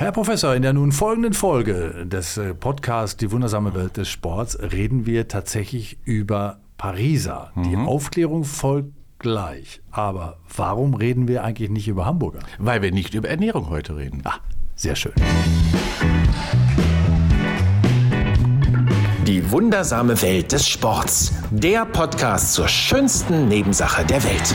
Herr Professor, in der nun folgenden Folge des äh, Podcasts Die wundersame Welt des Sports reden wir tatsächlich über Pariser. Die Aufklärung folgt gleich. Aber warum reden wir eigentlich nicht über Hamburger? Weil wir nicht über Ernährung heute reden. Ah, sehr schön. Die wundersame Welt des Sports. Der Podcast zur schönsten Nebensache der Welt.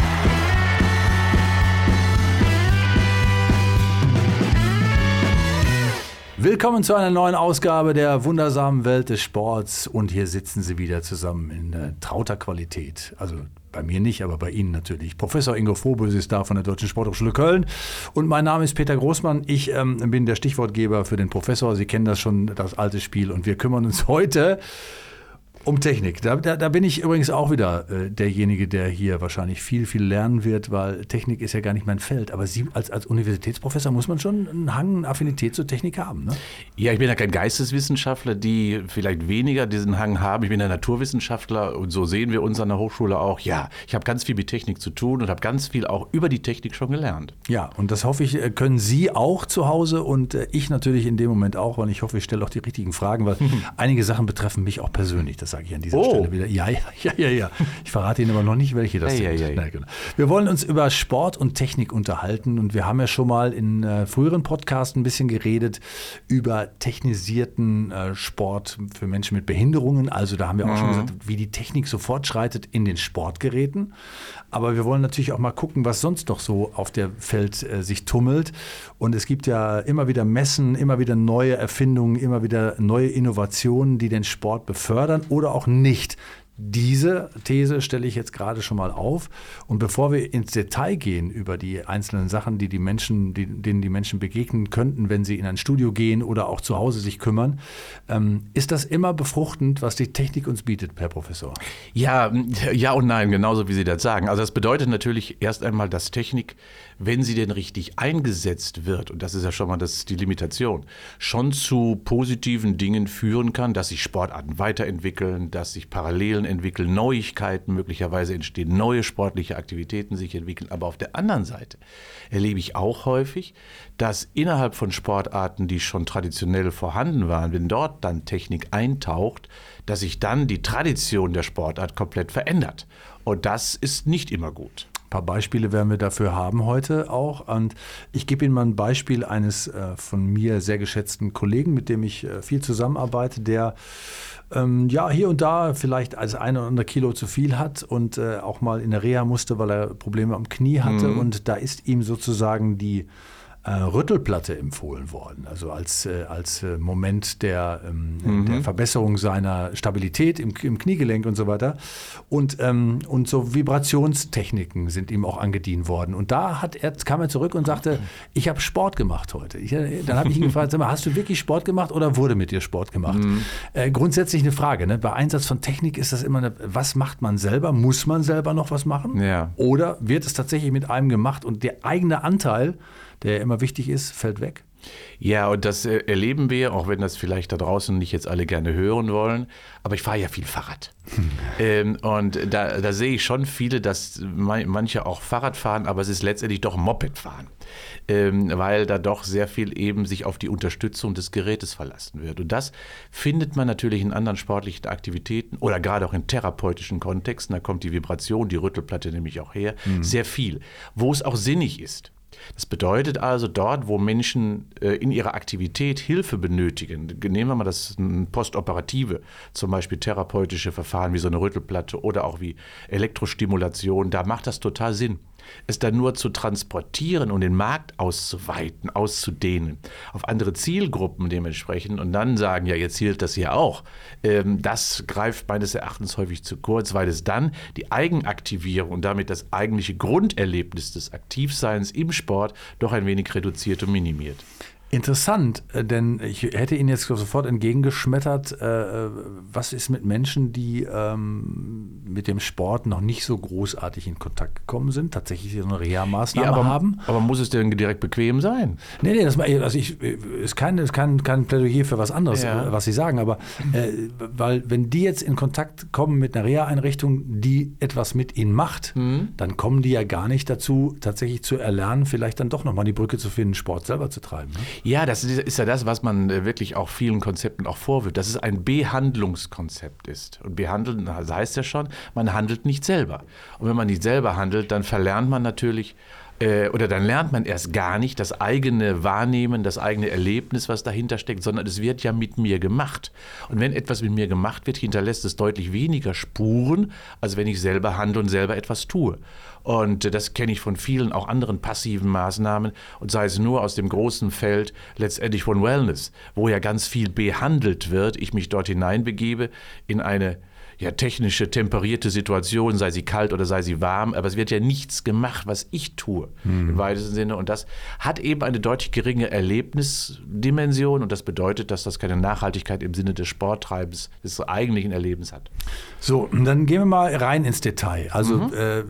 Willkommen zu einer neuen Ausgabe der wundersamen Welt des Sports. Und hier sitzen Sie wieder zusammen in äh, trauter Qualität. Also bei mir nicht, aber bei Ihnen natürlich. Professor Ingo Frohböse ist da von der Deutschen Sporthochschule Köln. Und mein Name ist Peter Großmann. Ich ähm, bin der Stichwortgeber für den Professor. Sie kennen das schon, das alte Spiel. Und wir kümmern uns heute um Technik. Da, da, da bin ich übrigens auch wieder äh, derjenige, der hier wahrscheinlich viel, viel lernen wird, weil Technik ist ja gar nicht mein Feld. Aber Sie als, als Universitätsprofessor muss man schon einen Hang, eine Affinität zur Technik haben. Ne? Ja, ich bin ja kein Geisteswissenschaftler, die vielleicht weniger diesen Hang haben. Ich bin ein Naturwissenschaftler und so sehen wir uns an der Hochschule auch. Ja, ich habe ganz viel mit Technik zu tun und habe ganz viel auch über die Technik schon gelernt. Ja, und das hoffe ich, äh, können Sie auch zu Hause und äh, ich natürlich in dem Moment auch. Und ich hoffe, ich stelle auch die richtigen Fragen, weil einige Sachen betreffen mich auch persönlich. Das sage ich an dieser Oh. Stelle wieder. Ja, ja, ja, ja, ja. Ich verrate Ihnen aber noch nicht, welche das sind. ei. Na, genau. Wir wollen uns über Sport und Technik unterhalten und wir haben ja schon mal in äh, früheren Podcasts ein bisschen geredet über technisierten äh, Sport für Menschen mit Behinderungen. Also da haben wir auch schon gesagt, wie die Technik so fortschreitet in den Sportgeräten. Aber wir wollen natürlich auch mal gucken, was sonst noch so auf der Feld äh, sich tummelt. Und es gibt ja immer wieder Messen, immer wieder neue Erfindungen, immer wieder neue Innovationen, die den Sport befördern oder auch nicht. Diese These stelle ich jetzt gerade schon mal auf. Und bevor wir ins Detail gehen über die einzelnen Sachen, die die Menschen, die, denen die Menschen begegnen könnten, wenn sie in ein Studio gehen oder auch zu Hause sich kümmern, ähm, ist das immer befruchtend, was die Technik uns bietet, Herr Professor? Ja, ja und nein, genauso wie Sie das sagen. Also das bedeutet natürlich erst einmal, dass Technik, wenn sie denn richtig eingesetzt wird, und das ist ja schon mal das, die Limitation, schon zu positiven Dingen führen kann, dass sich Sportarten weiterentwickeln, dass sich Parallelen entwickeln, Neuigkeiten möglicherweise entstehen, neue sportliche Aktivitäten sich entwickeln. Aber auf der anderen Seite erlebe ich auch häufig, dass innerhalb von Sportarten, die schon traditionell vorhanden waren, wenn dort dann Technik eintaucht, dass sich dann die Tradition der Sportart komplett verändert. Und das ist nicht immer gut. Ein paar Beispiele werden wir dafür haben heute auch. Und ich gebe Ihnen mal ein Beispiel eines äh, von mir sehr geschätzten Kollegen, mit dem ich äh, viel zusammenarbeite, der ähm, ja hier und da vielleicht als ein oder andere Kilo zu viel hat und äh, auch mal in der Reha musste, weil er Probleme am Knie hatte. Und da ist ihm sozusagen die Rüttelplatte empfohlen worden, also als, äh, als äh, Moment der, ähm, der Verbesserung seiner Stabilität im, im Kniegelenk und so weiter. Und, ähm, und so Vibrationstechniken sind ihm auch angedient worden. Und da hat er, kam er zurück und sagte, ich habe Sport gemacht heute. Ich, äh, dann habe ich ihn gefragt, sag mal, hast du wirklich Sport gemacht oder wurde mit dir Sport gemacht? Äh, grundsätzlich eine Frage. Ne? Bei Einsatz von Technik ist das immer eine, was macht man selber? Muss man selber noch was machen? Ja. Oder wird es tatsächlich mit einem gemacht und der eigene Anteil, der immer wichtig ist, fällt weg? Ja, und das äh, erleben wir, auch wenn das vielleicht da draußen nicht jetzt alle gerne hören wollen. Aber ich fahre ja viel Fahrrad. ähm, und da, da sehe ich schon viele, dass ma- manche auch Fahrrad fahren, aber es ist letztendlich doch Moped fahren. Ähm, weil da doch sehr viel eben sich auf die Unterstützung des Gerätes verlassen wird. Und das findet man natürlich in anderen sportlichen Aktivitäten oder gerade auch in therapeutischen Kontexten. Da kommt die Vibration, die Rüttelplatte nämlich auch her, sehr viel. Wo es auch sinnig ist. Das bedeutet also, dort, wo Menschen äh, in ihrer Aktivität Hilfe benötigen, nehmen wir mal das Postoperative, zum Beispiel therapeutische Verfahren wie so eine Rüttelplatte oder auch wie Elektrostimulation, da macht das total Sinn. Es dann nur zu transportieren und den Markt auszuweiten, auszudehnen, auf andere Zielgruppen dementsprechend und dann sagen, ja, jetzt hielt das hier auch. Ähm, das greift meines Erachtens häufig zu kurz, weil es dann die Eigenaktivierung und damit das eigentliche Grunderlebnis des Aktivseins im Sport doch ein wenig reduziert und minimiert. Interessant, äh, denn ich hätte Ihnen jetzt sofort entgegengeschmettert, äh, was ist mit Menschen, die ähm, mit dem Sport noch nicht so großartig in Kontakt gekommen sind, tatsächlich so eine Reha-Maßnahme aber, haben? aber muss es denn direkt bequem sein? Nee, nee, das also ich, ist kein, ist kein, kein Plädoyer für was anderes, Ja. äh, was Sie sagen, aber äh, weil wenn die jetzt in Kontakt kommen mit einer Reha-Einrichtung, die etwas mit ihnen macht, dann kommen die ja gar nicht dazu, tatsächlich zu erlernen, vielleicht dann doch nochmal die Brücke zu finden, Sport selber zu treiben. Ne? Ja, das ist, ja das, was man äh, wirklich auch vielen Konzepten auch vorwirft, dass es ein Behandlungskonzept ist. Und behandeln das heißt ja schon, man handelt nicht selber. Und wenn man nicht selber handelt, dann verlernt man natürlich äh, oder dann lernt man erst gar nicht das eigene Wahrnehmen, das eigene Erlebnis, was dahinter steckt, sondern es wird ja mit mir gemacht. Und wenn etwas mit mir gemacht wird, hinterlässt es deutlich weniger Spuren, als wenn ich selber handle und selber etwas tue. Und das kenne ich von vielen auch anderen passiven Maßnahmen und sei es nur aus dem großen Feld letztendlich von Wellness, wo ja ganz viel behandelt wird, ich mich dort hineinbegebe in eine ja, technische, temperierte Situation, sei sie kalt oder sei sie warm, aber es wird ja nichts gemacht, was ich tue, mhm. im weitesten Sinne. Und das hat eben eine deutlich geringe Erlebnisdimension und das bedeutet, dass das keine Nachhaltigkeit im Sinne des Sporttreibens, des eigentlichen Erlebens hat. So, dann gehen wir mal rein ins Detail. Also mhm. äh,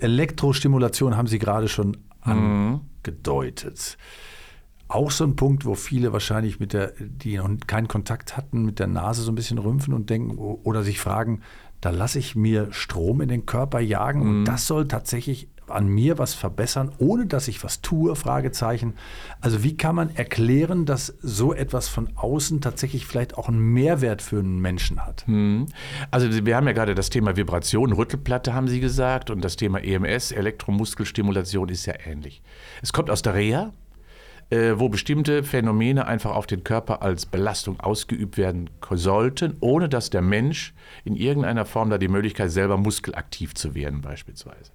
Elektrostimulation haben Sie gerade schon mhm. Auch so ein Punkt, wo viele wahrscheinlich mit der, die noch keinen Kontakt hatten, mit der Nase so ein bisschen rümpfen und denken oder sich fragen, da lasse ich mir Strom in den Körper jagen mhm. und das soll tatsächlich an mir was verbessern, ohne dass ich was tue? Fragezeichen. Also wie kann man erklären, dass so etwas von außen tatsächlich vielleicht auch einen Mehrwert für einen Menschen hat? Mhm. Also wir haben ja gerade das Thema Vibration, Rüttelplatte haben Sie gesagt und das Thema EMS, Elektromuskelstimulation ist ja ähnlich. Es kommt aus der Reha, äh, wo bestimmte Phänomene einfach auf den Körper als Belastung ausgeübt werden sollten, ohne dass der Mensch in irgendeiner Form da die Möglichkeit selber muskelaktiv zu werden beispielsweise.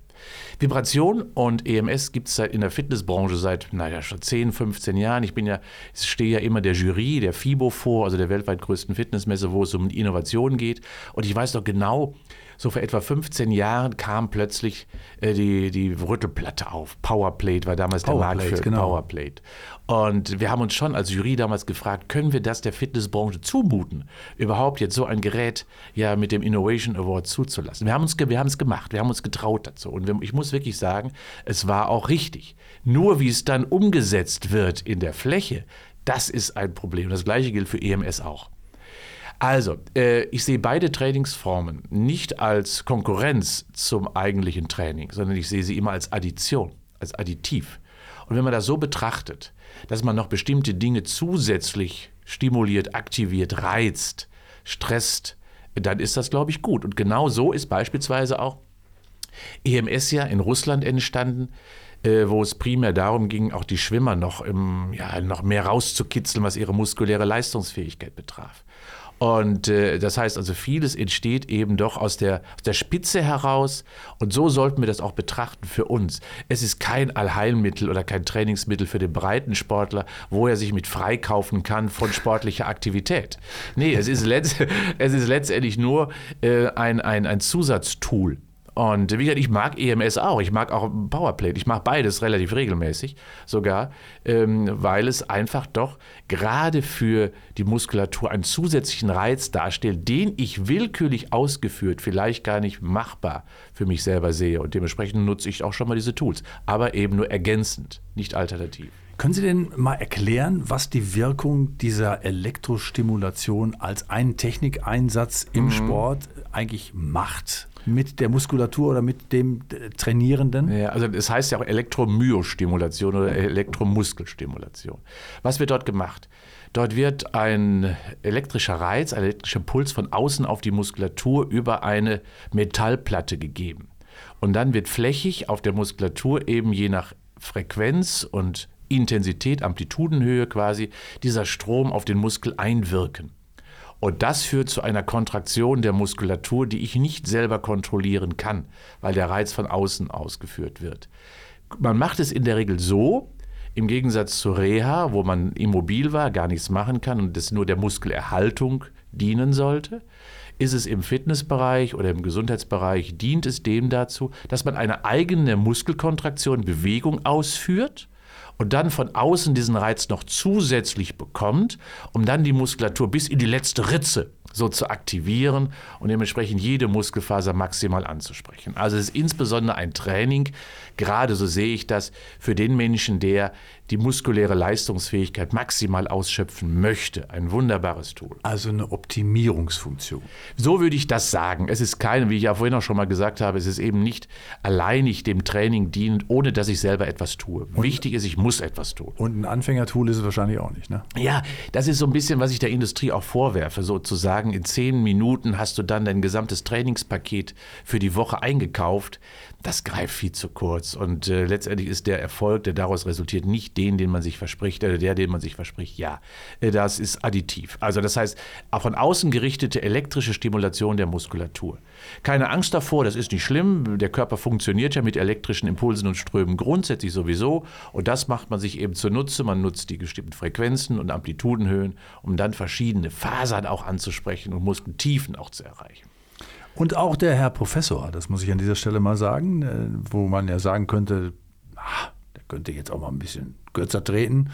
Vibration und EMS gibt es in der Fitnessbranche seit, naja, schon 10, 15 Jahren. Ich bin ja, stehe ja immer der Jury der FIBO vor, also der weltweit größten Fitnessmesse, wo es um Innovation geht. Und ich weiß doch genau, so vor etwa 15 Jahren kam plötzlich äh, die, die Rüttelplatte auf. Powerplate war damals der Markt für genau. Powerplate. Und wir haben uns schon als Jury damals gefragt, können wir das der Fitnessbranche zumuten, überhaupt jetzt so ein Gerät ja mit dem Innovation Award zuzulassen? Wir haben uns wir haben es gemacht, wir haben uns getraut dazu. Und wir, ich muss wirklich sagen, es war auch richtig. Nur wie es dann umgesetzt wird in der Fläche, das ist ein Problem. Das gleiche gilt für EMS auch. Also, äh, ich sehe beide Trainingsformen nicht als Konkurrenz zum eigentlichen Training, sondern ich sehe sie immer als Addition, als Additiv. Und wenn man das so betrachtet, dass man noch bestimmte Dinge zusätzlich stimuliert, aktiviert, reizt, stresst, dann ist das, glaube ich, gut. Und genau so ist beispielsweise auch EMS ja in Russland entstanden, äh, wo es primär darum ging, auch die Schwimmer noch, im, ja, noch mehr rauszukitzeln, was ihre muskuläre Leistungsfähigkeit betraf. Und äh, das heißt also, vieles entsteht eben doch aus der, aus der Spitze heraus. Und so sollten wir das auch betrachten für uns. Es ist kein Allheilmittel oder kein Trainingsmittel für den breiten Sportler, wo er sich mit freikaufen kann von sportlicher Aktivität. Nee, es ist, letzt, es ist letztendlich nur äh, ein, ein, ein Zusatztool. Und wie gesagt, ich mag EMS auch. Ich mag auch Powerplate. Ich mag beides relativ regelmäßig sogar, ähm, weil es einfach doch gerade für die Muskulatur einen zusätzlichen Reiz darstellt, den ich willkürlich ausgeführt vielleicht gar nicht machbar für mich selber sehe. Und dementsprechend nutze ich auch schon mal diese Tools. Aber eben nur ergänzend, nicht alternativ. Können Sie denn mal erklären, was die Wirkung dieser Elektrostimulation als einen Technikeinsatz im mhm. Sport eigentlich macht? Mit der Muskulatur oder mit dem äh, Trainierenden? Ja, also das heißt ja auch Elektromyostimulation oder Elektromuskelstimulation. Was wird dort gemacht? Dort wird ein elektrischer Reiz, ein elektrischer Puls von außen auf die Muskulatur über eine Metallplatte gegeben. Und dann wird flächig auf der Muskulatur eben je nach Frequenz und Intensität, Amplitudenhöhe quasi, dieser Strom auf den Muskel einwirken. Und das führt zu einer Kontraktion der Muskulatur, die ich nicht selber kontrollieren kann, weil der Reiz von außen ausgeführt wird. Man macht es in der Regel so, im Gegensatz zur Reha, wo man immobil war, gar nichts machen kann und es nur der Muskelerhaltung dienen sollte, ist es im Fitnessbereich oder im Gesundheitsbereich, dient es dem dazu, dass man eine eigene Muskelkontraktion, Bewegung ausführt und dann von außen diesen Reiz noch zusätzlich bekommt, um dann die Muskulatur bis in die letzte Ritze so zu aktivieren und dementsprechend jede Muskelfaser maximal anzusprechen. Also es ist insbesondere ein Training, gerade so sehe ich das, für den Menschen, der die muskuläre Leistungsfähigkeit maximal ausschöpfen möchte. Ein wunderbares Tool. Also eine Optimierungsfunktion. So würde ich das sagen. Es ist keine, wie ich ja vorhin auch schon mal gesagt habe, es ist eben nicht alleinig dem Training dienend, ohne dass ich selber etwas tue. Und Wichtig ist, ich muss etwas tun. Und ein Anfängertool ist es wahrscheinlich auch nicht, ne? Ja, das ist so ein bisschen, was ich der Industrie auch vorwerfe, sozusagen. In zehn Minuten hast du dann dein gesamtes Trainingspaket für die Woche eingekauft das greift viel zu kurz. Und äh, letztendlich ist der Erfolg, der daraus resultiert, nicht den, den man sich verspricht, oder der, den man sich verspricht. Ja, äh, das ist additiv. Also das heißt, von außen gerichtete elektrische Stimulation der Muskulatur. Keine Angst davor, das ist nicht schlimm. Der Körper funktioniert ja mit elektrischen Impulsen und Strömen grundsätzlich sowieso. Und das macht man sich eben zunutze. Man nutzt die bestimmten Frequenzen und Amplitudenhöhen, um dann verschiedene Fasern auch anzusprechen und Muskeltiefen auch zu erreichen. Und auch der Herr Professor, das muss ich an dieser Stelle mal sagen, äh, wo man ja sagen könnte, ah, der könnte jetzt auch mal ein bisschen kürzer treten.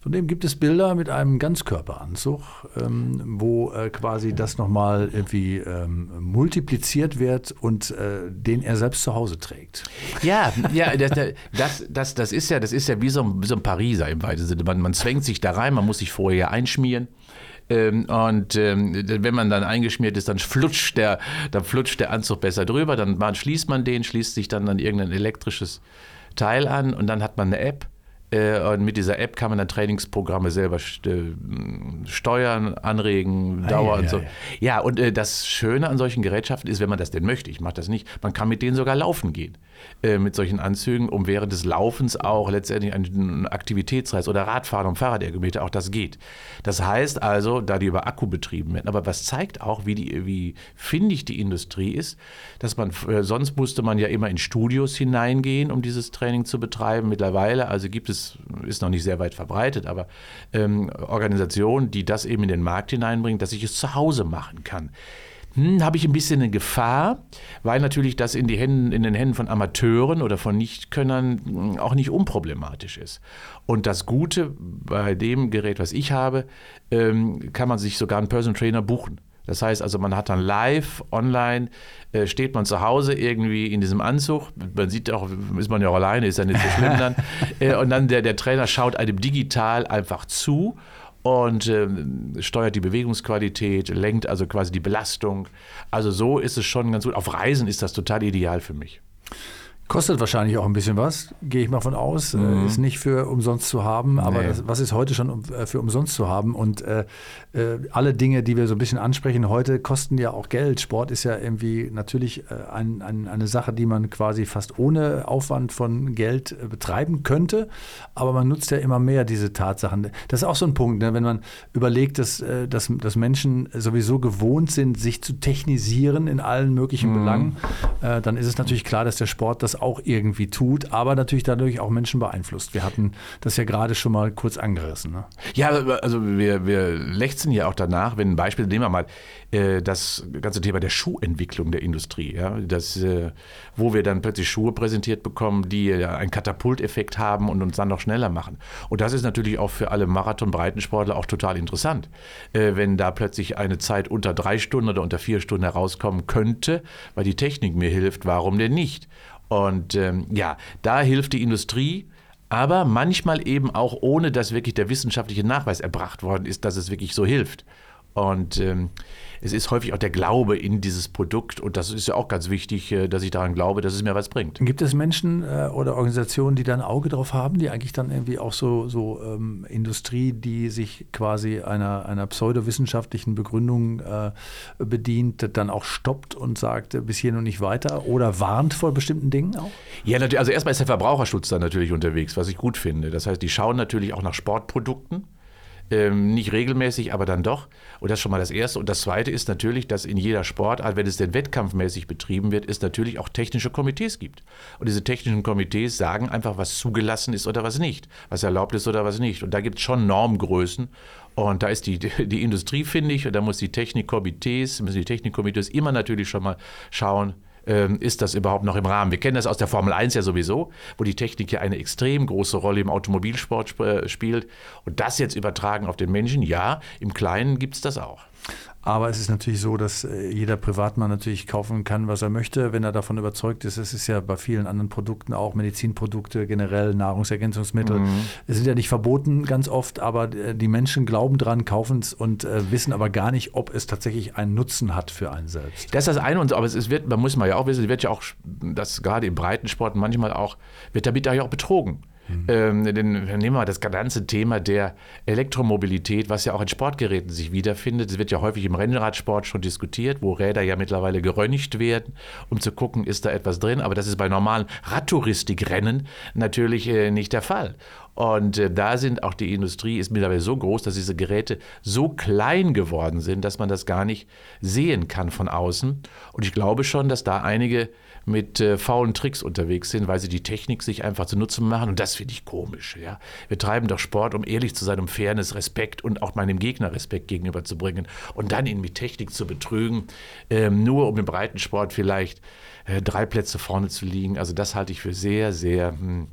Von dem gibt es Bilder mit einem Ganzkörperanzug, ähm, wo äh, quasi das nochmal irgendwie ähm, multipliziert wird und äh, den er selbst zu Hause trägt. Ja, ja, das, das, das, das ist ja, das ist ja wie so ein, wie so ein Pariser im weitesten Sinne. Man, man zwängt sich da rein, man muss sich vorher einschmieren. Ähm, und ähm, wenn man dann eingeschmiert ist, dann flutscht der, dann flutscht der Anzug besser drüber. Dann schließt man den, schließt sich dann an irgendein elektrisches Teil an und dann hat man eine App. Äh, und mit dieser App kann man dann Trainingsprogramme selber äh, steuern, anregen, Dauer und so. Ja, und äh, das Schöne an solchen Gerätschaften ist, wenn man das denn möchte, ich mache das nicht, man kann mit denen sogar laufen gehen. Äh, mit solchen Anzügen, um während des Laufens auch letztendlich einen Aktivitätsreiz oder Radfahren und Fahrradergometer, auch das geht. Das heißt also, da die über Akku betrieben werden, aber was zeigt auch, wie, die, wie findig die Industrie ist, dass man, äh, sonst musste man ja immer in Studios hineingehen, um dieses Training zu betreiben. Mittlerweile, also gibt es, ist noch nicht sehr weit verbreitet, aber ähm, Organisationen, die das eben in den Markt hineinbringen, dass ich es zu Hause machen kann hm, habe ich ein bisschen eine Gefahr, weil natürlich das in, die Händen, in den Händen von Amateuren oder von Nichtkönnern hm, auch nicht unproblematisch ist. Und das Gute bei dem Gerät, was ich habe, ähm, kann man sich sogar einen Personal Trainer buchen. Das heißt also, man hat dann live, online, äh, steht man zu Hause irgendwie in diesem Anzug. Man sieht auch, ist man ja auch alleine, ist ja nicht so schlimm dann. Äh, und dann der, der Trainer schaut einem digital einfach zu und äh, steuert die Bewegungsqualität, lenkt also quasi die Belastung. Also so ist es schon ganz gut. Auf Reisen ist das total ideal für mich. Kostet wahrscheinlich auch ein bisschen was, gehe ich mal von aus. Äh, mhm. Ist nicht für umsonst zu haben, aber nee. das, was ist heute schon äh, für umsonst zu haben? Und äh, äh, alle Dinge, die wir so ein bisschen ansprechen heute, kosten ja auch Geld. Sport ist ja irgendwie natürlich äh, ein, ein, eine Sache, die man quasi fast ohne Aufwand von Geld äh, betreiben könnte. Aber man nutzt ja immer mehr diese Tatsachen. Das ist auch so ein Punkt, ne? wenn man überlegt, dass, dass, dass Menschen sowieso gewohnt sind, sich zu technisieren in allen möglichen mhm. Belangen, dann ist es natürlich klar, dass der Sport das auch irgendwie tut, aber natürlich dadurch auch Menschen beeinflusst. Wir hatten das ja gerade schon mal kurz angerissen. Ne? Ja, also wir, wir lechzen ja auch danach, wenn ein Beispiel, nehmen wir mal äh, das ganze Thema der Schuhentwicklung der Industrie, ja, das, äh, wo wir dann plötzlich Schuhe präsentiert bekommen, die ja einen Katapulteffekt haben und uns dann noch schneller machen. Und das ist natürlich auch für alle Marathon-Breitensportler auch total interessant, äh, wenn da plötzlich eine Zeit unter drei Stunden oder unter vier Stunden herauskommen könnte, weil die Technik mir hilft, warum denn nicht? Und ähm, ja, da hilft die Industrie, aber manchmal eben auch ohne, dass wirklich der wissenschaftliche Nachweis erbracht worden ist, dass es wirklich so hilft. Und ähm, es ist häufig auch der Glaube in dieses Produkt und das ist ja auch ganz wichtig, äh, dass ich daran glaube, dass es mir was bringt. Gibt es Menschen äh, oder Organisationen, die da ein Auge drauf haben, die eigentlich dann irgendwie auch so, so ähm, Industrie, die sich quasi einer, einer pseudowissenschaftlichen Begründung äh, bedient, dann auch stoppt und sagt, bis hier noch nicht weiter oder warnt vor bestimmten Dingen auch? Ja, also erstmal ist der Verbraucherschutz da natürlich unterwegs, was ich gut finde. Das heißt, die schauen natürlich auch nach Sportprodukten ähm, nicht regelmäßig, aber dann doch. Und das ist schon mal das Erste. Und das Zweite ist natürlich, dass in jeder Sportart, wenn es denn wettkampfmäßig betrieben wird, es natürlich auch technische Komitees gibt. Und diese technischen Komitees sagen einfach, was zugelassen ist oder was nicht, was erlaubt ist oder was nicht. Und da gibt es schon Normgrößen. Und da ist die, die Industrie, finde ich, und da muss die Technikkomitees, müssen die Technikkomitees immer natürlich schon mal schauen, ist das überhaupt noch im Rahmen? Wir kennen das aus der Formel 1 ja sowieso, wo die Technik ja eine extrem große Rolle im Automobilsport sp äh, spielt. Und das jetzt übertragen auf den Menschen, ja, im Kleinen gibt es das auch. Aber es ist natürlich so, dass äh, jeder Privatmann natürlich kaufen kann, was er möchte, wenn er davon überzeugt ist. Es ist ja bei vielen anderen Produkten, auch Medizinprodukte, generell Nahrungsergänzungsmittel, mhm. es sind ja nicht verboten ganz oft, aber äh, die Menschen glauben dran, kaufen es und äh, wissen aber gar nicht, ob es tatsächlich einen Nutzen hat für einen selbst. Das ist das eine, und, aber es wird, man muss mal ja auch wissen, es wird ja auch, das gerade im Breitensport manchmal auch, wird damit ja auch betrogen. Mhm. Ähm, denn nehmen wir mal das ganze Thema der Elektromobilität, was ja auch in Sportgeräten sich wiederfindet. Es wird ja häufig im Rennradsport schon diskutiert, wo Räder ja mittlerweile geröntgt werden, um zu gucken, ist da etwas drin. Aber das ist bei normalen Radtouristikrennen natürlich äh, nicht der Fall. Und äh, da sind auch die Industrie ist mittlerweile so groß, dass diese Geräte so klein geworden sind, dass man das gar nicht sehen kann von außen. Und ich glaube schon, dass da einige mit äh, faulen Tricks unterwegs sind, weil sie die Technik sich einfach zunutze machen. Und das finde ich komisch. Ja? Wir treiben doch Sport, um ehrlich zu sein, um Fairness, Respekt und auch meinem Gegner Respekt gegenüberzubringen. Und dann ihn mit Technik zu betrügen, ähm, nur um im Breitensport vielleicht äh, drei Plätze vorne zu liegen. Also das halte ich für sehr, sehr hm,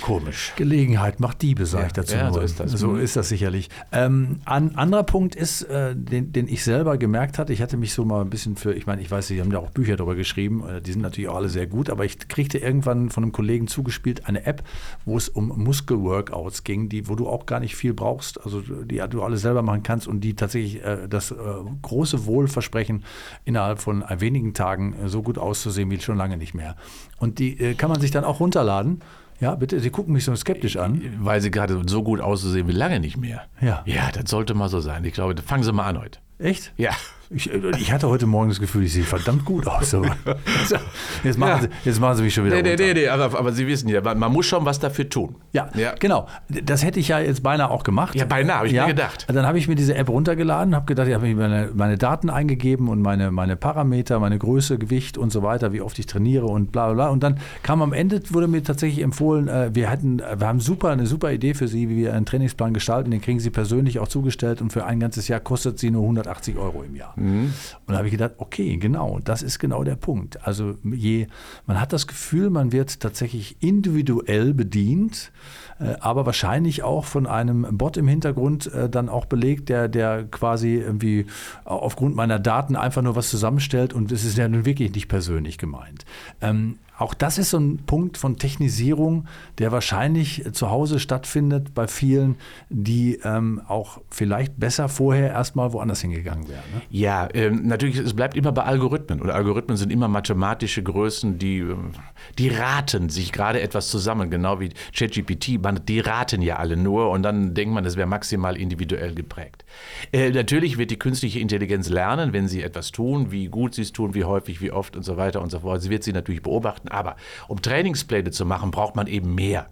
Komisch. Gelegenheit macht Diebe, sage ja, ich dazu. Ja, so ist das. So mhm. ist das sicherlich. Ähm, ein anderer Punkt ist, äh, den, den, ich selber gemerkt hatte, ich hatte mich so mal ein bisschen für, ich meine, ich weiß, Sie haben ja auch Bücher darüber geschrieben, äh, die sind natürlich auch alle sehr gut, aber ich kriegte irgendwann von einem Kollegen zugespielt eine App, wo es um Muskelworkouts ging, die, wo du auch gar nicht viel brauchst, also die du alles selber machen kannst und die tatsächlich äh, das äh, große Wohlversprechen innerhalb von wenigen Tagen äh, so gut auszusehen wie schon lange nicht mehr. Und die äh, kann man sich dann auch runterladen. Ja, bitte, Sie gucken mich so skeptisch an. Weil Sie gerade so gut auszusehen wie lange nicht mehr. Ja. Ja, das sollte mal so sein. Ich glaube, fangen Sie mal an heute. Echt? Ja. Ich, ich, hatte heute Morgen das Gefühl, ich sehe verdammt gut aus. jetzt, machen ja. Sie, jetzt machen Sie mich schon wieder. Nee, nee, nee, nee aber, aber, Sie wissen ja, man muss schon was dafür tun. Ja, ja, genau. Das hätte ich ja jetzt beinahe auch gemacht. Ja, beinahe, habe ich ja. mir gedacht. Dann habe ich mir diese App runtergeladen, habe gedacht, ich habe meine, meine Daten eingegeben und meine, meine Parameter, meine Größe, Gewicht und so weiter, wie oft ich trainiere und bla bla bla. Und dann kam am Ende, wurde mir tatsächlich empfohlen, äh, wir, hatten, wir haben super, eine super Idee für Sie, wie wir einen Trainingsplan gestalten. Den kriegen Sie persönlich auch zugestellt und für ein ganzes Jahr kostet Sie nur 180 Euro im Jahr. Mhm. Und habe ich gedacht, okay, genau, das ist genau der Punkt. Also je, man hat das Gefühl, man wird tatsächlich individuell bedient, äh, aber wahrscheinlich auch von einem Bot im Hintergrund äh, dann auch belegt, der, der quasi irgendwie aufgrund meiner Daten einfach nur was zusammenstellt und es ist ja nun wirklich nicht persönlich gemeint. Ähm, auch das ist so ein Punkt von Technisierung, der wahrscheinlich zu Hause stattfindet bei vielen, die ähm, auch vielleicht besser vorher erstmal woanders hingegangen wären. Ne? Ja, ähm, natürlich, es bleibt immer bei Algorithmen. Und Algorithmen sind immer mathematische Größen, die, ähm, die raten sich gerade etwas zusammen, genau wie ChatGPT. Die raten ja alle nur und dann denkt man, es wäre maximal individuell geprägt. Äh, natürlich wird die künstliche Intelligenz lernen, wenn sie etwas tun, wie gut sie es tun, wie häufig, wie oft und so weiter und so fort. Sie wird sie natürlich beobachten aber um Trainingspläne zu machen, braucht man eben mehr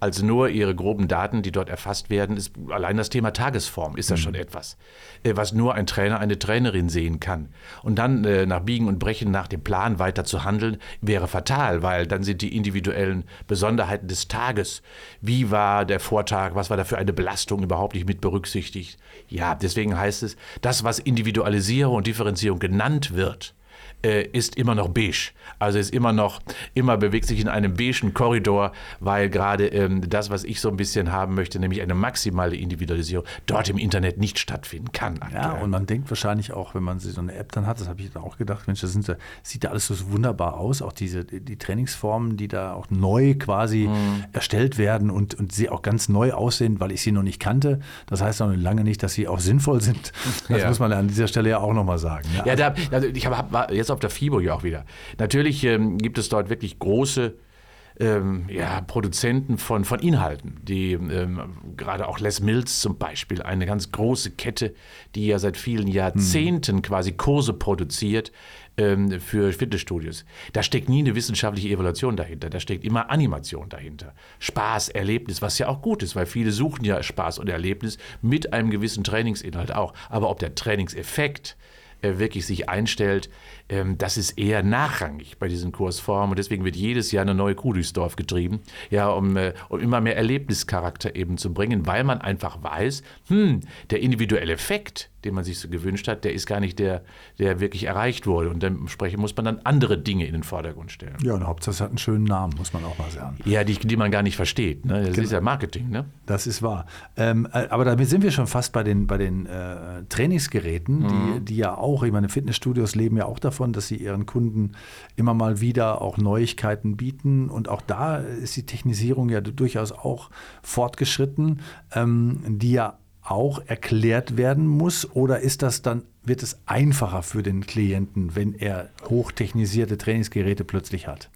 als nur ihre groben Daten, die dort erfasst werden, ist allein das Thema Tagesform ist das mhm. schon etwas, äh, was nur ein Trainer, eine Trainerin sehen kann. Und dann äh, nach Biegen und Brechen nach dem Plan weiter zu handeln, wäre fatal, weil dann sind die individuellen Besonderheiten des Tages, wie war der Vortag, was war da für eine Belastung überhaupt nicht mit berücksichtigt. Ja, deswegen heißt es, das, was Individualisierung und Differenzierung genannt wird, äh, ist immer noch beige. Also ist immer noch, immer bewegt sich in einem beigen Korridor, weil gerade ähm, das, was ich so ein bisschen haben möchte, nämlich eine maximale Individualisierung, dort im Internet nicht stattfinden kann. Aktuell. Ja, und man denkt wahrscheinlich auch, wenn man so eine App dann hat, das habe ich dann auch gedacht, Mensch, das, sind, sieht ja alles so wunderbar aus, auch diese die Trainingsformen, die da auch neu quasi mhm. erstellt werden und, und sie auch ganz neu aussehen, weil ich sie noch nicht kannte. Das heißt noch lange nicht, dass sie auch sinnvoll sind. Das ja. muss man an dieser Stelle ja auch nochmal sagen. Ja, ja da, also ich habe jetzt auf der FIBO ja auch wieder. Natürlich ähm, gibt es dort wirklich große ähm, ja, Produzenten von, von Inhalten, die ähm, gerade auch Les Mills zum Beispiel, eine ganz große Kette, die ja seit vielen Jahrzehnten hm. quasi Kurse produziert ähm, für Fitnessstudios. Da steckt nie eine wissenschaftliche Evaluation dahinter, da steckt immer Animation dahinter. Spaß, Erlebnis, was ja auch gut ist, weil viele suchen ja Spaß und Erlebnis mit einem gewissen Trainingsinhalt auch. Aber ob der Trainingseffekt äh, wirklich sich einstellt, das ist eher nachrangig bei diesen Kursformen. Und deswegen wird jedes Jahr eine neue Kuh durchs Dorf getrieben, ja, um, äh, um immer mehr Erlebnischarakter eben zu bringen, weil man einfach weiß, hm, der individuelle Effekt, den man sich so gewünscht hat, der ist gar nicht der, der wirklich erreicht wurde. Und dementsprechend muss man dann andere Dinge in den Vordergrund stellen. Ja, und Hauptsache es hat einen schönen Namen, muss man auch mal sagen. Ja, die, die man gar nicht versteht. Ne? Das genau. ist ja Marketing. Ne? Das ist wahr. Ähm, äh, aber damit sind wir schon fast bei den, bei den äh, Trainingsgeräten, mhm. die, die ja auch, ich meine, Fitnessstudios leben ja auch davon, dass sie ihren Kunden immer mal wieder auch Neuigkeiten bieten. Und auch da ist die Technisierung ja durchaus auch fortgeschritten, ähm, die ja auch erklärt werden muss? Oder ist das dann, wird es einfacher für den Klienten, wenn er hochtechnisierte Trainingsgeräte plötzlich hat?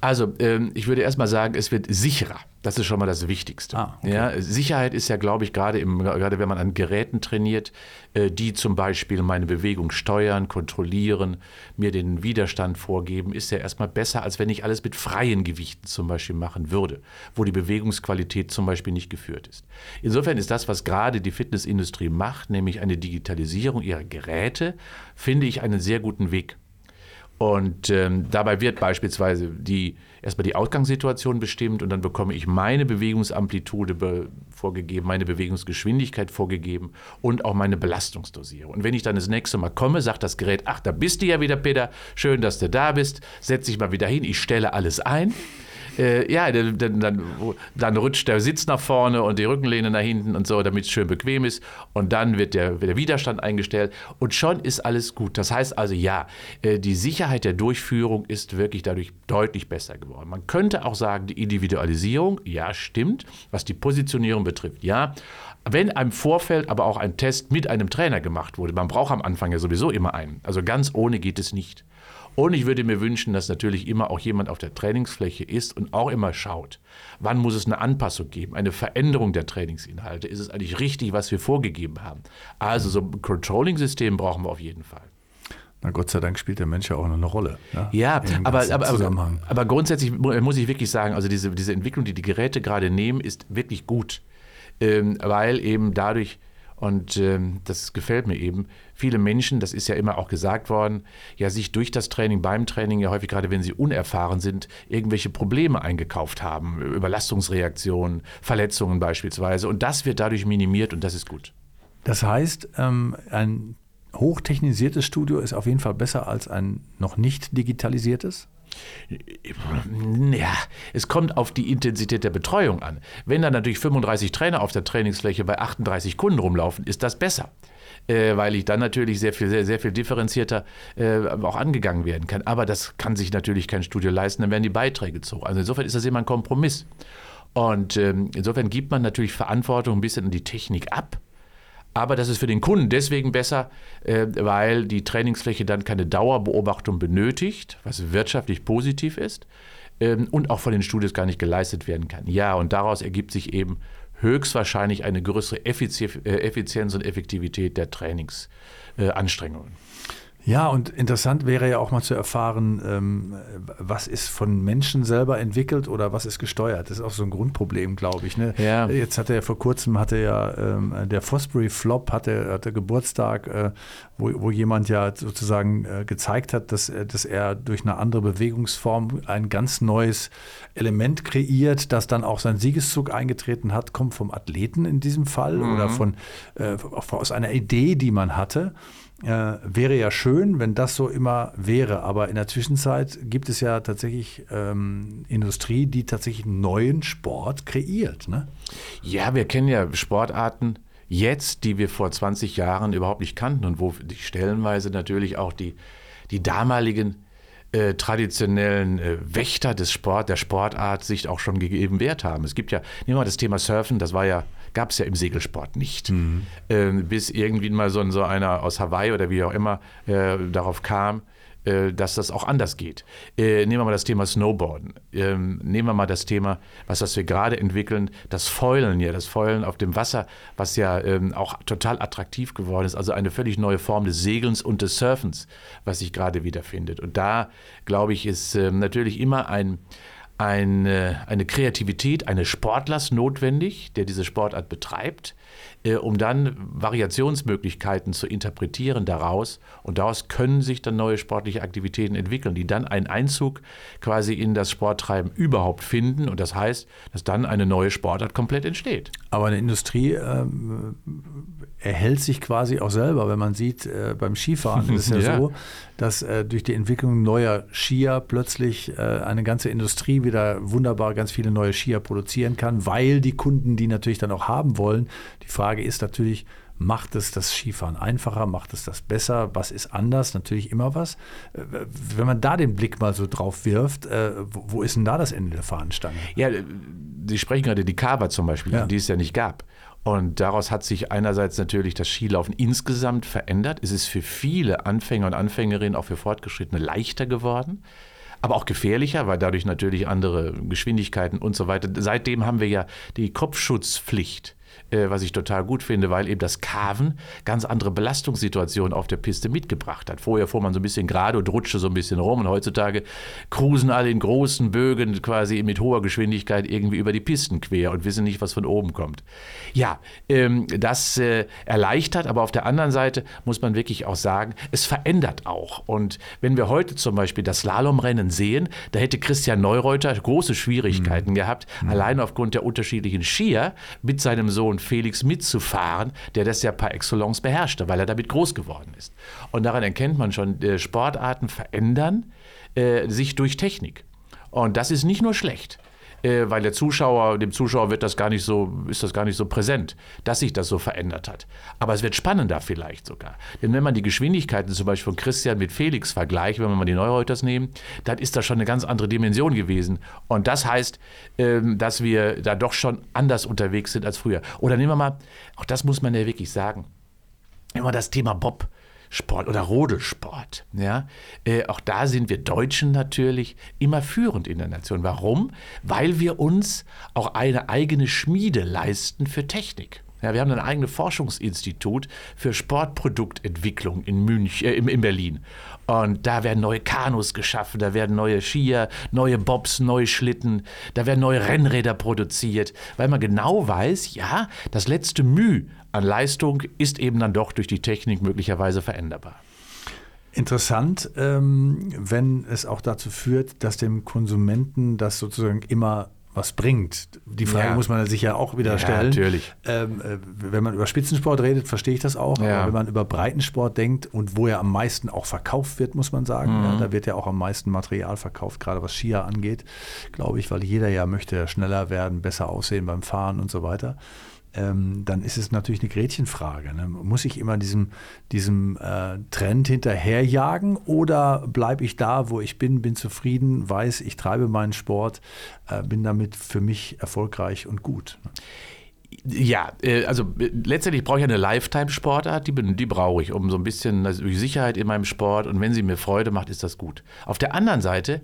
Also, ähm, ich würde erstmal sagen, es wird sicherer. Das ist schon mal das Wichtigste. Ah, okay. ja, Sicherheit ist ja, glaube ich, gerade, im, gerade wenn man an Geräten trainiert, äh, die zum Beispiel meine Bewegung steuern, kontrollieren, mir den Widerstand vorgeben, ist ja erstmal besser, als wenn ich alles mit freien Gewichten zum Beispiel machen würde, wo die Bewegungsqualität zum Beispiel nicht geführt ist. Insofern ist das, was gerade die Fitnessindustrie macht, nämlich eine Digitalisierung ihrer Geräte, finde ich einen sehr guten Weg. Und ähm, dabei wird beispielsweise die, erstmal die Ausgangssituation bestimmt und dann bekomme ich meine Bewegungsamplitude vorgegeben, meine Bewegungsgeschwindigkeit vorgegeben und auch meine Belastungsdosierung. Und wenn ich dann das nächste Mal komme, sagt das Gerät, ach, da bist du ja wieder, Peter, schön, dass du da bist, setz dich mal wieder hin, ich stelle alles ein äh, ja, dann, dann, dann, rutscht der Sitz nach vorne und die Rückenlehne nach hinten und so, damit es schön bequem ist. Und dann wird der, wird der Widerstand eingestellt und schon ist alles gut. Das heißt also, ja, äh, die Sicherheit der Durchführung ist wirklich dadurch deutlich besser geworden. Man könnte auch sagen, die Individualisierung, ja, stimmt, was die Positionierung betrifft, ja. Wenn im Vorfeld aber auch ein Test mit einem Trainer gemacht wurde, man braucht am Anfang ja sowieso immer einen. Also ganz ohne geht es nicht. Und ich würde mir wünschen, dass natürlich immer auch jemand auf der Trainingsfläche ist und auch immer schaut, wann muss es eine Anpassung geben, eine Veränderung der Trainingsinhalte. Ist es eigentlich richtig, was wir vorgegeben haben? Also so ein Controlling-System brauchen wir auf jeden Fall. Na Gott sei Dank spielt der Mensch ja auch noch eine Rolle. Ne? Ja, aber, aber, aber, aber, grundsätzlich muss ich wirklich sagen, also diese, diese Entwicklung, die die Geräte gerade nehmen, ist wirklich gut, ähm, weil eben dadurch und ähm, das gefällt mir eben. Viele Menschen, das ist ja immer auch gesagt worden, ja sich durch das Training, beim Training, ja häufig gerade wenn sie unerfahren sind, irgendwelche Probleme eingekauft haben. Überlastungsreaktionen, Verletzungen beispielsweise. Und das wird dadurch minimiert und das ist gut. Das heißt, ähm, ein hochtechnisiertes Studio ist auf jeden Fall besser als ein noch nicht digitalisiertes? Ja, es kommt auf die Intensität der Betreuung an. Wenn dann natürlich 35 Trainer auf der Trainingsfläche bei 38 Kunden rumlaufen, ist das besser. Äh, weil ich dann natürlich sehr viel, sehr, sehr viel differenzierter äh, auch angegangen werden kann. Aber das kann sich natürlich kein Studio leisten, dann werden die Beiträge zu hoch. Also insofern ist das immer ein Kompromiss. Und ähm, insofern gibt man natürlich Verantwortung ein bisschen an die Technik ab aber das ist für den Kunden deswegen besser, äh, weil die Trainingsfläche dann keine Dauerbeobachtung benötigt, was wirtschaftlich positiv ist ähm, und auch von den Studios gar nicht geleistet werden kann. Ja, und daraus ergibt sich eben höchstwahrscheinlich eine größere äh, Effizienz und Effektivität der Trainingsanstrengungen. Ja, und interessant wäre ja auch mal zu erfahren, ähm, was ist von Menschen selber entwickelt oder was ist gesteuert. Das ist auch so ein Grundproblem, glaube ich. Ne? Ja. Jetzt hatte er vor kurzem hatte ja ähm, der Fosbury Flop hatte, hatte Geburtstag, äh, wo, wo jemand ja sozusagen äh, gezeigt hat, dass, äh, dass er durch eine andere Bewegungsform ein ganz neues Element kreiert, das dann auch sein Siegeszug eingetreten hat, kommt vom Athleten in diesem Fall mhm. oder von aus einer Idee, die man hatte. Äh, wäre ja schön, wenn das so immer wäre. Aber in der Zwischenzeit gibt es ja tatsächlich ähm, Industrie, die tatsächlich neuen Sport kreiert. Ne? Ja, wir kennen ja Sportarten jetzt, die wir vor 20 Jahren überhaupt nicht kannten und wo die stellenweise natürlich auch die, die damaligen äh, traditionellen äh, Wächter des Sport, der Sportart sich auch schon gegeben Wert haben. Es gibt ja, nehmen wir mal das Thema Surfen, das war ja gab es ja im Segelsport nicht. Mhm. Ähm, bis irgendwie mal so, so einer aus Hawaii oder wie auch immer äh, darauf kam, äh, dass das auch anders geht. Äh, nehmen wir mal das Thema Snowboarden. Ähm, nehmen wir mal das Thema, was, was wir gerade entwickeln, das Fäulen ja, das Fäulen auf dem Wasser, was ja ähm, auch total attraktiv geworden ist. Also eine völlig neue Form des Segelns und des Surfens, was sich gerade wiederfindet. Und da, glaube ich, ist ähm, natürlich immer ein eine, eine Kreativität eines Sportlers notwendig, der diese Sportart betreibt, äh, um dann Variationsmöglichkeiten zu interpretieren daraus. Und daraus können sich dann neue sportliche Aktivitäten entwickeln, die dann einen Einzug quasi in das Sporttreiben überhaupt finden. Und das heißt, dass dann eine neue Sportart komplett entsteht. Aber eine Industrie ähm, erhält sich quasi auch selber. Wenn man sieht, äh, beim Skifahren ist es ja, ja. so, dass äh, durch die Entwicklung neuer Skier plötzlich äh, eine ganze Industrie wieder wunderbar ganz viele neue Skier produzieren kann, weil die Kunden die natürlich dann auch haben wollen. Die Frage ist natürlich, macht es das Skifahren einfacher, macht es das besser, was ist anders? Natürlich immer was. Äh, wenn man da den Blick mal so drauf wirft, äh, wo ist denn da das Ende der Fahnenstange? Ja, Sie sprechen gerade die Kava zum Beispiel, ja. die es ja nicht gab. Und daraus hat sich einerseits natürlich das Skilaufen insgesamt verändert. Es ist für viele Anfänger und Anfängerinnen, auch für Fortgeschrittene, leichter geworden aber auch gefährlicher, weil dadurch natürlich andere Geschwindigkeiten und so weiter. Seitdem haben wir ja die Kopfschutzpflicht äh, was ich total gut finde, weil eben das Carven ganz andere Belastungssituationen auf der Piste mitgebracht hat. Vorher fuhr man so ein bisschen gerade und rutschte so ein bisschen rum und heutzutage cruisen alle in großen Bögen quasi mit hoher Geschwindigkeit irgendwie über die Pisten quer und wissen nicht, was von oben kommt. Ja, ähm, das äh, erleichtert, aber auf der anderen Seite muss man wirklich auch sagen, es verändert auch. Und wenn wir heute zum Beispiel das Slalomrennen sehen, da hätte Christian Neureuter große Schwierigkeiten mhm. gehabt, mhm. allein aufgrund der unterschiedlichen Skier mit seinem Sohn Felix mitzufahren, der das ja par excellence beherrschte, weil er damit groß geworden ist. Und daran erkennt man schon, äh, Sportarten verändern äh, sich durch Technik. Und das ist nicht nur schlecht äh, weil der Zuschauer, dem Zuschauer wird das gar nicht so, ist das gar nicht so präsent, dass sich das so verändert hat. Aber es wird spannender vielleicht sogar. Denn wenn man die Geschwindigkeiten zum Beispiel von Christian mit Felix vergleicht, wenn wir mal die Neureuters nehmen, dann ist das schon eine ganz andere Dimension gewesen. Und das heißt, ähm, dass wir da doch schon anders unterwegs sind als früher. Oder nehmen wir mal, auch das muss man ja wirklich sagen, immer das Thema Bob. Sport oder Rodelsport. Ja? Äh, auch da sind wir Deutschen natürlich immer führend in der Nation. Warum? Weil wir uns auch eine eigene Schmiede leisten für Technik. Ja, wir haben ein eigenes Forschungsinstitut für Sportproduktentwicklung in, Münch, äh, in Berlin. Und da werden neue Kanus geschaffen, da werden neue Skier, neue Bobs, neue Schlitten, da werden neue Rennräder produziert, weil man genau weiß, ja, das letzte Mühe an Leistung ist eben dann doch durch die Technik möglicherweise veränderbar. Interessant, ähm, wenn es auch dazu führt, dass dem Konsumenten das sozusagen immer was bringt. Die Frage ja. muss man sich ja auch wieder stellen. Ja, natürlich. Ähm, äh, wenn man über Spitzensport redet, verstehe ich das auch. Ja. Aber wenn man über Breitensport denkt und wo er am meisten auch verkauft wird, muss man sagen, mhm. ja, da wird ja auch am meisten Material verkauft, gerade was Skier angeht, glaube ich, weil jeder ja möchte schneller werden, besser aussehen beim Fahren und so weiter ähm, dann ist es natürlich eine Gretchenfrage. Ne? Muss ich immer diesem, diesem äh, Trend hinterherjagen oder bleibe ich da, wo ich bin, bin zufrieden, weiß, ich treibe meinen Sport, äh, bin damit für mich erfolgreich und gut? Ne? Ja, äh, also äh, letztendlich brauche ich eine Lifetime-Sportart, die, die brauche ich, um so ein bisschen also Sicherheit in meinem Sport und wenn sie mir Freude macht, ist das gut. Auf der anderen Seite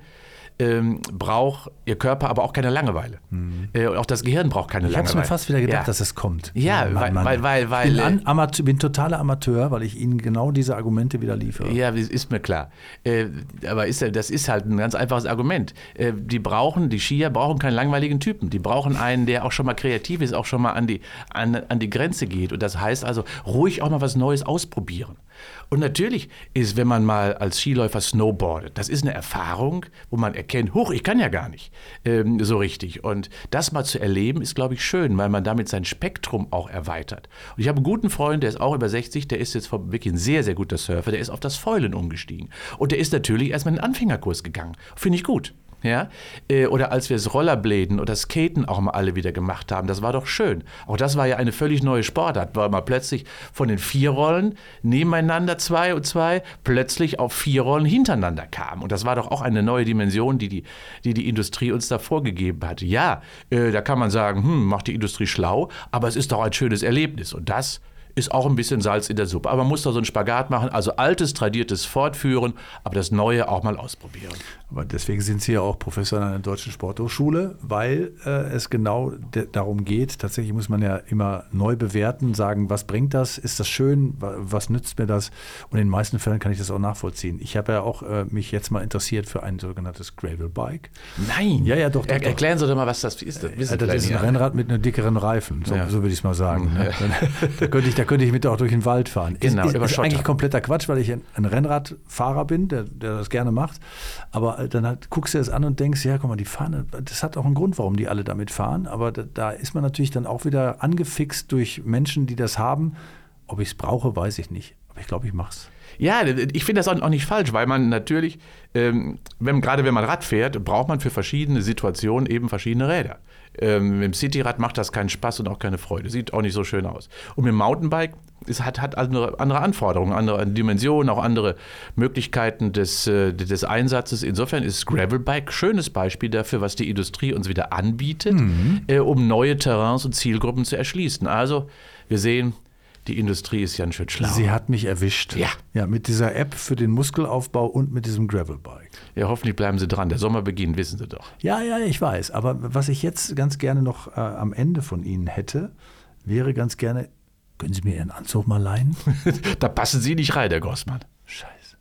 ähm, braucht ihr Körper aber auch keine Langeweile. Mhm. Äh, und auch das Gehirn braucht keine ich Langeweile. Ich habe mir fast wieder gedacht, ja. dass es kommt. Ja, Mann, Mann. weil, weil, weil. Ich bin, an, bin totaler Amateur, weil ich Ihnen genau diese Argumente wieder liefere. Ja, ist mir klar. Äh, aber ist, das ist halt ein ganz einfaches Argument. Äh, die brauchen, die Skier brauchen keinen langweiligen Typen. Die brauchen einen, der auch schon mal kreativ ist, auch schon mal an die, an, an die Grenze geht. Und das heißt also, ruhig auch mal was Neues ausprobieren. Und natürlich ist, wenn man mal als Skiläufer snowboardet, das ist eine Erfahrung, wo man erkennt, huch, ich kann ja gar nicht ähm, so richtig. Und das mal zu erleben, ist, glaube ich, schön, weil man damit sein Spektrum auch erweitert. Und ich habe einen guten Freund, der ist auch über 60, der ist jetzt wirklich ein sehr, sehr guter Surfer, der ist auf das Fäulen umgestiegen. Und der ist natürlich erstmal in den Anfängerkurs gegangen. Finde ich gut. Ja? Äh, oder als wir das Rollerbladen oder Skaten auch mal alle wieder gemacht haben, das war doch schön. Auch das war ja eine völlig neue Sportart, weil man plötzlich von den vier Rollen nebeneinander zwei und zwei plötzlich auf vier Rollen hintereinander kam. Und das war doch auch eine neue Dimension, die die, die, die Industrie uns da vorgegeben hat. Ja, äh, da kann man sagen, hm, macht die Industrie schlau, aber es ist doch ein schönes Erlebnis. Und das ist auch ein bisschen Salz in der Suppe. Aber man muss da so einen Spagat machen, also altes, tradiertes fortführen, aber das Neue auch mal ausprobieren. Aber deswegen sind Sie ja auch Professor an der Deutschen Sporthochschule, weil äh, es genau darum geht, tatsächlich muss man ja immer neu bewerten, sagen, was bringt das, ist das schön, was nützt mir das? Und in den meisten Fällen kann ich das auch nachvollziehen. Ich habe ja auch äh, mich jetzt mal interessiert für ein sogenanntes Gravel Bike. Nein. Ja, ja, doch. doch, er, Erklären Sie doch mal, was das ist. Das, ja, das ist ein Rennrad mit einem dickeren Reifen, so, ja. so würde ich es mal sagen. Ne? da, könnte ich, da könnte ich mit auch durch den Wald fahren. Genau, ist, ist, ist eigentlich kompletter Quatsch, weil ich ein, ein Rennradfahrer bin, der, der das gerne macht. Aber äh, dann halt, guckst du es an und denkst, ja, guck mal, die fahren, das hat auch einen Grund, warum die alle damit fahren. Aber da, da ist man natürlich dann auch wieder angefixt durch Menschen, die das haben. Ob ich es brauche, weiß ich nicht. Aber ich glaube, ich mache es. Ja, ich finde das auch nicht falsch, weil man natürlich, ähm, wenn, gerade wenn man Rad fährt, braucht man für verschiedene Situationen eben verschiedene Räder. Ähm, mit dem Cityrad macht das keinen Spaß und auch keine Freude. Sieht auch nicht so schön aus. Und mit dem Mountainbike es hat, hat andere, andere Anforderungen, andere Dimensionen, auch andere Möglichkeiten des, äh, des Einsatzes. Insofern ist Gravelbike ein schönes Beispiel dafür, was die Industrie uns wieder anbietet, mhm. äh, um neue Terrains und Zielgruppen zu erschließen. Also wir sehen, die Industrie ist ja ein schön schlau. Sie hat mich erwischt. Ja. Ja, mit dieser App für den Muskelaufbau und mit diesem Gravelbike. Ja, hoffentlich bleiben Sie dran. Der Sommer beginnt, wissen Sie doch. Ja, ja, ich weiß. Aber was ich jetzt ganz gerne noch äh, am Ende von Ihnen hätte, wäre ganz gerne, können Sie mir Ihren Anzug mal leihen? da passen Sie nicht rein, Herr Grossmann. Scheiße.